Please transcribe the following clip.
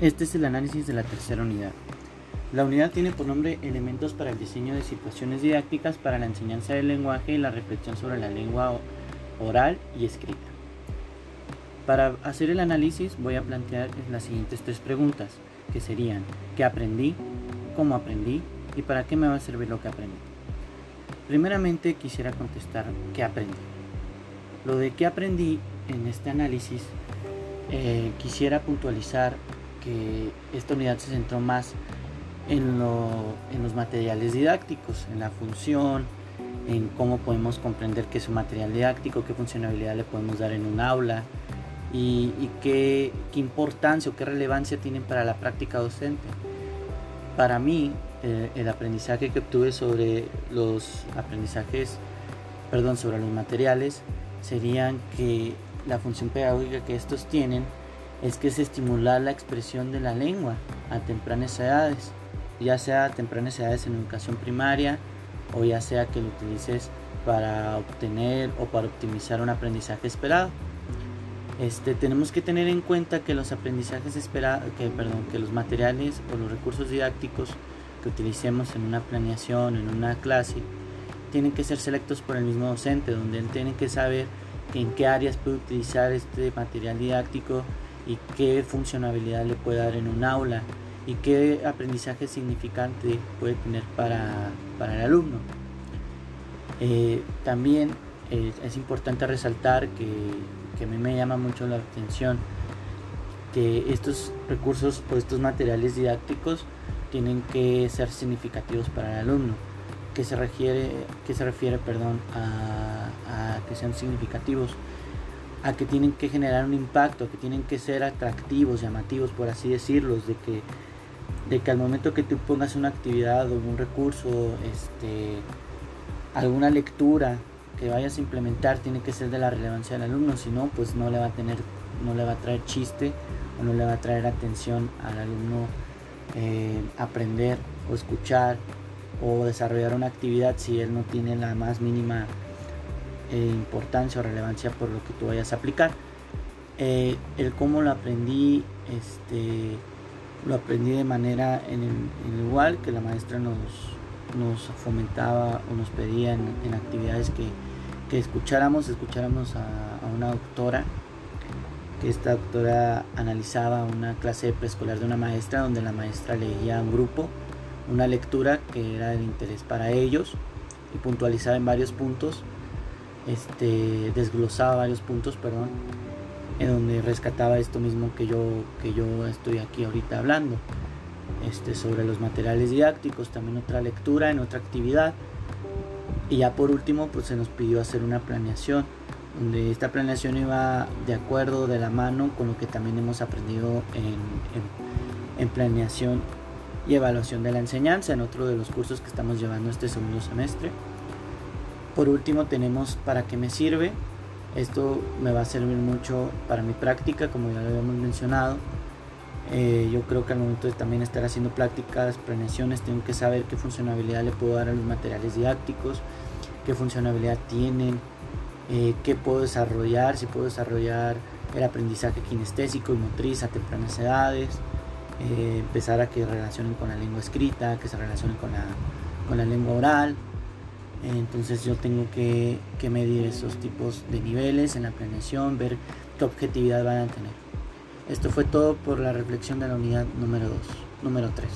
Este es el análisis de la tercera unidad. La unidad tiene por nombre Elementos para el diseño de situaciones didácticas para la enseñanza del lenguaje y la reflexión sobre la lengua oral y escrita. Para hacer el análisis voy a plantear las siguientes tres preguntas, que serían ¿qué aprendí? ¿Cómo aprendí? ¿Y para qué me va a servir lo que aprendí? Primeramente quisiera contestar ¿qué aprendí? Lo de qué aprendí en este análisis eh, quisiera puntualizar que esta unidad se centró más en, los materiales didácticos, en la función, en cómo podemos comprender qué es un material didáctico, qué funcionalidad le podemos dar en un aula y, qué, importancia o qué relevancia tienen para la práctica docente. Para mí, eh, el aprendizaje que obtuve sobre los aprendizajes, perdón, sobre los materiales, serían que la función pedagógica que estos tienen es que es estimular la expresión de la lengua a tempranas edades, ya sea a tempranas edades en educación primaria o ya sea que lo utilices para obtener o para optimizar un aprendizaje esperado. Este, tenemos que tener en cuenta que los aprendizajes esperados, que, perdón, que los materiales o los recursos didácticos que utilicemos en una planeación, en una clase, tienen que ser selectos por el mismo docente, donde él tiene que saber en qué áreas puede utilizar este material didáctico y qué funcionalidad le puede dar en un aula y qué aprendizaje significante puede tener para, el alumno. Eh, también eh, es importante resaltar que, que, a mí me llama mucho la atención que estos recursos o estos materiales didácticos tienen que ser significativos para el alumno que se refiere, que se refiere perdón, a, que sean significativos, a que tienen que generar un impacto, a que tienen que ser atractivos, llamativos, por así decirlo, de que, de que al momento que tú pongas una actividad o un recurso, este, alguna lectura que vayas a implementar tiene que ser de la relevancia del alumno, si no, pues no le va a tener, no le va a traer chiste o no le va a traer atención al alumno eh, aprender o escuchar o desarrollar una actividad si él no tiene la más mínima importancia o relevancia por lo que tú vayas a aplicar. Eh, el cómo lo aprendí, este, lo aprendí de manera en el, igual que la maestra nos, nos fomentaba o nos pedía en, actividades que, que, escucháramos, escucháramos a, una doctora que esta doctora analizaba una clase preescolar de una maestra donde la maestra leía a un grupo una lectura que era de interés para ellos y puntualizaba en varios puntos, este, desglosaba varios puntos, perdón, en donde rescataba esto mismo que yo, que yo estoy aquí ahorita hablando, este, sobre los materiales didácticos, también otra lectura en otra actividad. Y ya por último, pues se nos pidió hacer una planeación, donde esta planeación iba de acuerdo, de la mano, con lo que también hemos aprendido en, en planeación y evaluación de la enseñanza en otro de los cursos que estamos llevando este segundo semestre. Por último tenemos para qué me sirve. Esto me va a servir mucho para mi práctica, como ya lo habíamos mencionado. Eh, yo creo que al momento de también estar haciendo prácticas, planeaciones, tengo que saber qué funcionalidad le puedo dar a los materiales didácticos, qué funcionalidad tienen, eh, qué puedo desarrollar, si puedo desarrollar el aprendizaje kinestésico y motriz a tempranas edades, eh, empezar a que relacionen con la lengua escrita, que se relacionen con la, con la lengua oral. Entonces yo tengo que, que, medir esos tipos de niveles en la planeación, ver qué objetividad van a tener. Esto fue todo por la reflexión de la unidad número 2, número 3.